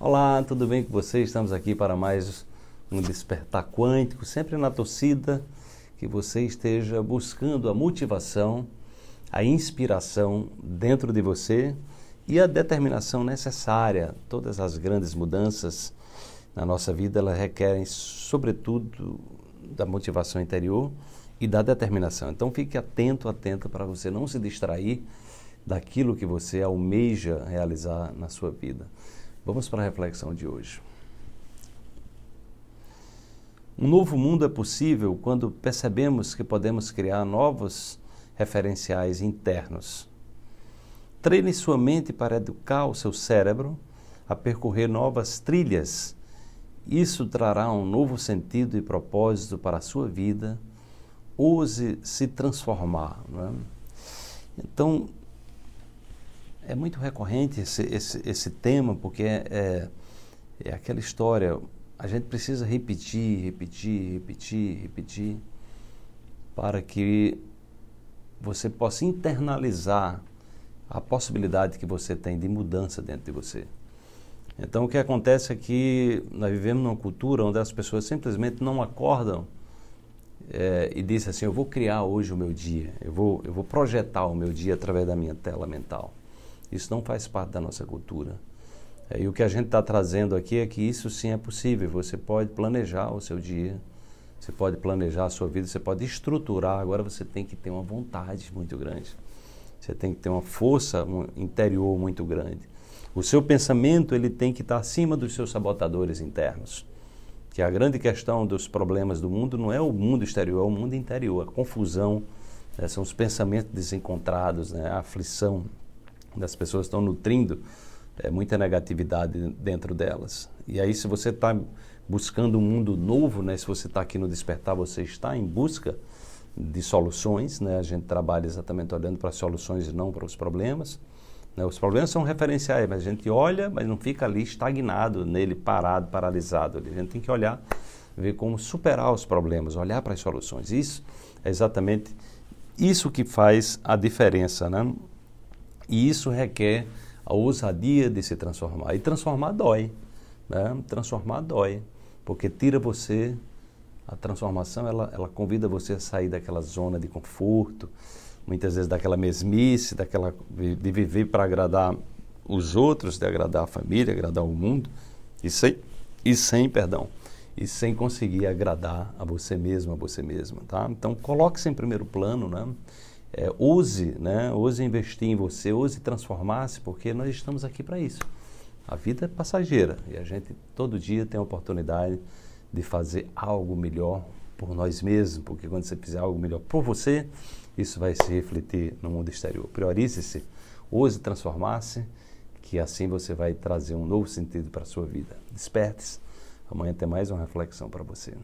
Olá, tudo bem com vocês? Estamos aqui para mais um Despertar Quântico, sempre na torcida que você esteja buscando a motivação, a inspiração dentro de você e a determinação necessária. Todas as grandes mudanças na nossa vida elas requerem, sobretudo, da motivação interior e da determinação. Então fique atento, atenta para você não se distrair daquilo que você almeja realizar na sua vida. Vamos para a reflexão de hoje. Um novo mundo é possível quando percebemos que podemos criar novos referenciais internos. Treine sua mente para educar o seu cérebro a percorrer novas trilhas. Isso trará um novo sentido e propósito para a sua vida. Ouse se transformar. É? Então, é muito recorrente esse, esse, esse tema, porque é, é, é aquela história, a gente precisa repetir, repetir, repetir, repetir, para que você possa internalizar a possibilidade que você tem de mudança dentro de você. Então, o que acontece é que nós vivemos numa cultura onde as pessoas simplesmente não acordam é, e dizem assim: Eu vou criar hoje o meu dia, eu vou, eu vou projetar o meu dia através da minha tela mental. Isso não faz parte da nossa cultura. É, e o que a gente está trazendo aqui é que isso sim é possível. Você pode planejar o seu dia, você pode planejar a sua vida, você pode estruturar. Agora você tem que ter uma vontade muito grande. Você tem que ter uma força interior muito grande. O seu pensamento ele tem que estar acima dos seus sabotadores internos. Que a grande questão dos problemas do mundo não é o mundo exterior, é o mundo interior. A confusão, né, são os pensamentos desencontrados, né, a aflição, as pessoas estão nutrindo é, muita negatividade dentro delas. E aí, se você está buscando um mundo novo, né, se você está aqui no Despertar, você está em busca de soluções. Né? A gente trabalha exatamente olhando para soluções e não para os problemas. Né? Os problemas são referenciais, mas a gente olha, mas não fica ali estagnado nele, parado, paralisado. A gente tem que olhar, ver como superar os problemas, olhar para as soluções. Isso é exatamente isso que faz a diferença. Né? E isso requer a ousadia de se transformar. E transformar dói. Né? Transformar dói. Porque tira você, a transformação, ela, ela convida você a sair daquela zona de conforto, muitas vezes daquela mesmice, daquela, de viver para agradar os outros, de agradar a família, agradar o mundo, e sem, e sem perdão, e sem conseguir agradar a você mesmo, a você mesma, tá? Então, coloque-se em primeiro plano, né? É, use, né, use investir em você, use transformar-se, porque nós estamos aqui para isso. A vida é passageira e a gente todo dia tem a oportunidade de fazer algo melhor por nós mesmos, porque quando você fizer algo melhor por você, isso vai se refletir no mundo exterior. Priorize-se, use transformar-se, que assim você vai trazer um novo sentido para a sua vida. Desperte-se. Amanhã tem mais uma reflexão para você.